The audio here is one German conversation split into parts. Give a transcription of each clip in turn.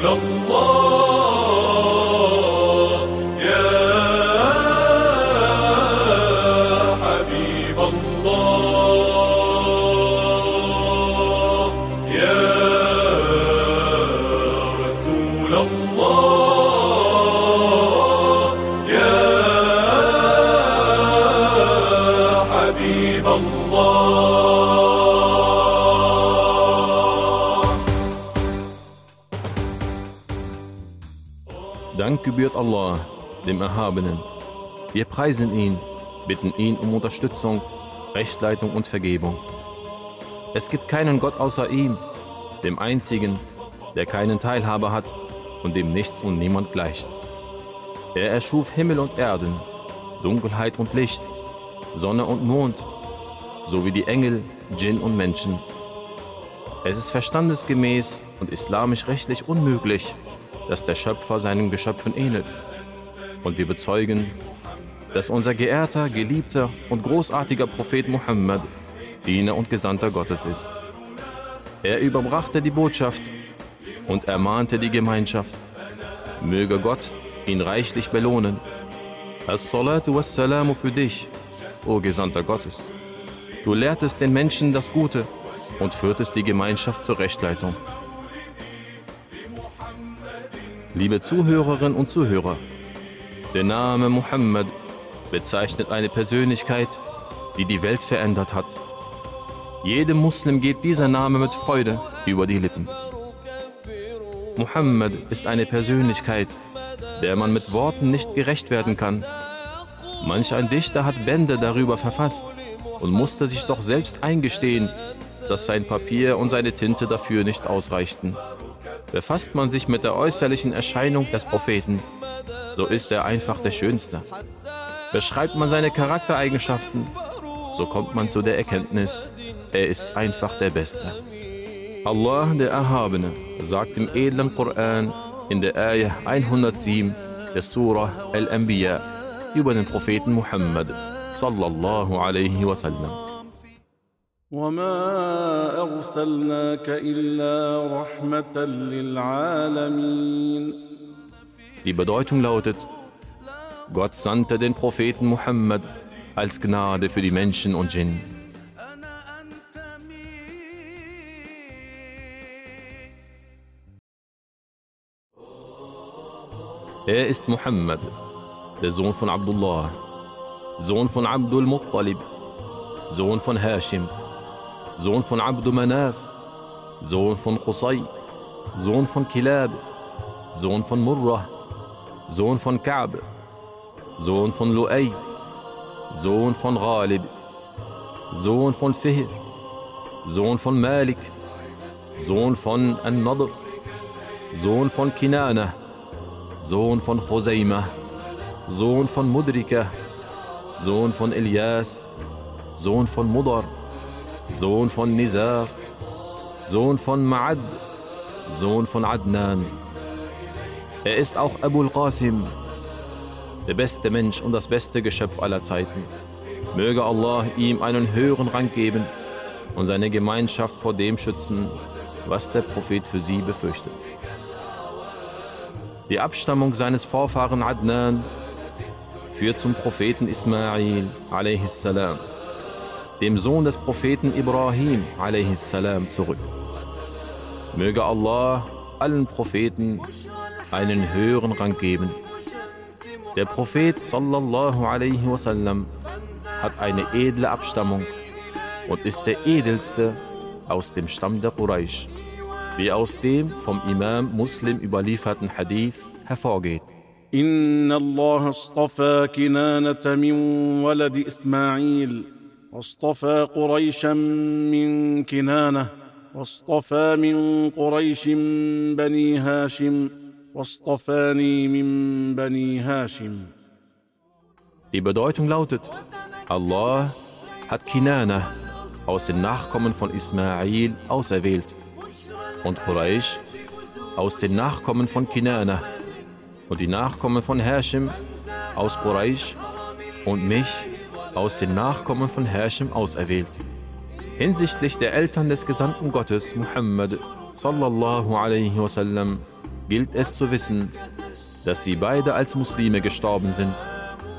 رسول الله. يا حبيب الله. يا رسول الله. Dank gebührt Allah, dem Erhabenen. Wir preisen ihn, bitten ihn um Unterstützung, Rechtleitung und Vergebung. Es gibt keinen Gott außer ihm, dem einzigen, der keinen Teilhaber hat und dem nichts und niemand gleicht. Er erschuf Himmel und Erden, Dunkelheit und Licht, Sonne und Mond, sowie die Engel, Djinn und Menschen. Es ist verstandesgemäß und islamisch-rechtlich unmöglich, dass der Schöpfer seinen Geschöpfen ähnelt. Und wir bezeugen, dass unser geehrter, geliebter und großartiger Prophet Muhammad Diener und Gesandter Gottes ist. Er überbrachte die Botschaft und ermahnte die Gemeinschaft. Möge Gott ihn reichlich belohnen. As-salatu was-salamu für dich, o Gesandter Gottes. Du lehrtest den Menschen das Gute und führtest die Gemeinschaft zur Rechtleitung. Liebe Zuhörerinnen und Zuhörer, der Name Muhammad bezeichnet eine Persönlichkeit, die die Welt verändert hat. Jedem Muslim geht dieser Name mit Freude über die Lippen. Muhammad ist eine Persönlichkeit, der man mit Worten nicht gerecht werden kann. Manch ein Dichter hat Bände darüber verfasst und musste sich doch selbst eingestehen, dass sein Papier und seine Tinte dafür nicht ausreichten. Befasst man sich mit der äußerlichen Erscheinung des Propheten, so ist er einfach der Schönste. Beschreibt man seine Charaktereigenschaften, so kommt man zu der Erkenntnis, er ist einfach der Beste. Allah, der Erhabene, sagt im edlen Koran in der Ayah 107 der Surah Al-Anbiya über den Propheten Muhammad sallallahu alaihi wasallam. وما ارسلناك الا رحمه للعالمين Die Bedeutung lautet Gott sandte den Propheten Muhammad als Gnade für die Menschen und Jinn. Er ist Muhammad, der Sohn von Abdullah, Sohn von Abdul Muttalib, Sohn von Hashim, Sohn von Abdu Manaf, Sohn von Qusay, Sohn von Kilab, Sohn von Murrah, Sohn von Ka'b, Sohn von Lu'ay, Sohn von Ghalib, Sohn von Fihr, Sohn von Malik, Sohn von An-Nadr, Sohn von Nizar, Sohn von Ma'ad, Sohn von Adnan. Er ist auch Abul Qasim, der beste Mensch und das beste Geschöpf aller Zeiten. Möge Allah ihm einen höheren Rang geben und seine Gemeinschaft vor dem schützen, was der Prophet für sie befürchtet. Die Abstammung seines Vorfahren Adnan führt zum Propheten Ismail a.s., dem Sohn des Propheten Ibrahim salam zurück. Möge Allah allen Propheten einen höheren Rang geben. Der Prophet sallallahu alaihi wasallam hat eine edle Abstammung und ist der edelste aus dem Stamm der Quraysh, wie aus dem vom Imam Muslim überlieferten Hadith hervorgeht. إن الله اصطفى كنانة من ولد إسماعيل واصطفى قريشا من كنانه واصطفى من قريش بني هاشم واصطفاني من بني هاشم. Die Bedeutung lautet, Allah hat Kinana aus den Nachkommen von Ismail auserwählt und Quraysh aus den Nachkommen von Kinana und die Nachkommen von Hashim aus Quraysh und mich aus den Nachkommen von Hashim auserwählt. Hinsichtlich der Eltern des Gesandten Gottes Muhammad sallallahu alaihi wasallam gilt es zu wissen, dass sie beide als Muslime gestorben sind,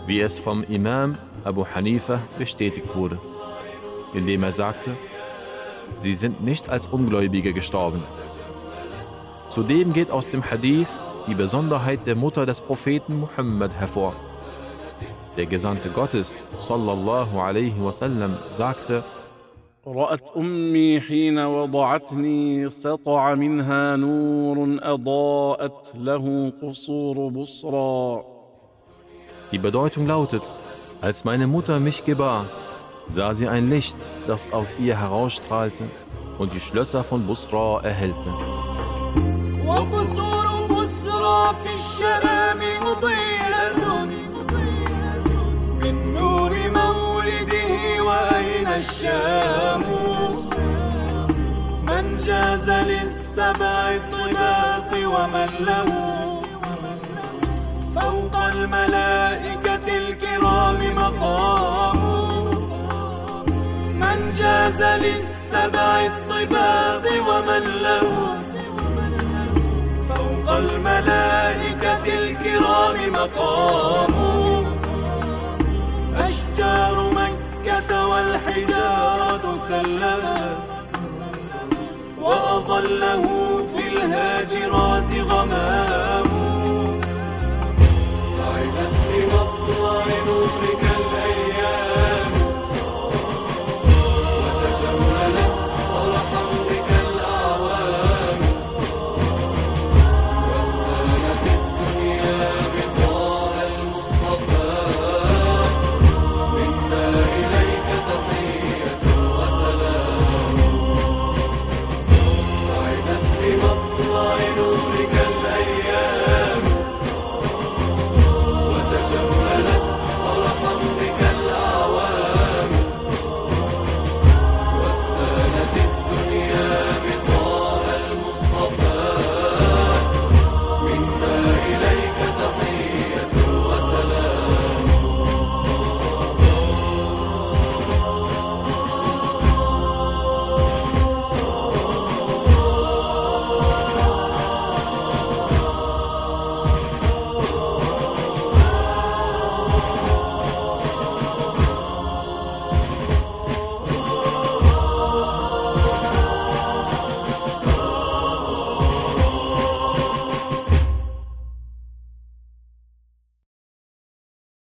wie es vom Imam Abu Hanifa bestätigt wurde, indem er sagte, sie sind nicht als Ungläubige gestorben. Zudem geht aus dem Hadith die Besonderheit der Mutter des Propheten Muhammad hervor. Der Gesandte Gottes, sallallahu alaihi wasallam, sagte, رأت أمي حين وضعتني سطع منها نور أضاءت له قصور بصرى. Die Bedeutung lautet: Als meine Mutter mich gebar, sah sie ein Licht, das aus ihr herausstrahlte und die Schlösser von Busra erhellte. وقصور بصرى في الشام مضيئة الشام. من جاز للسبع الطباق ومن له فوق الملائكة الكرام مقام. من جاز للسبع الطباق ومن له فوق الملائكة الكرام مقام. الحجارة سلمت وأظله في الهاجرات غمام.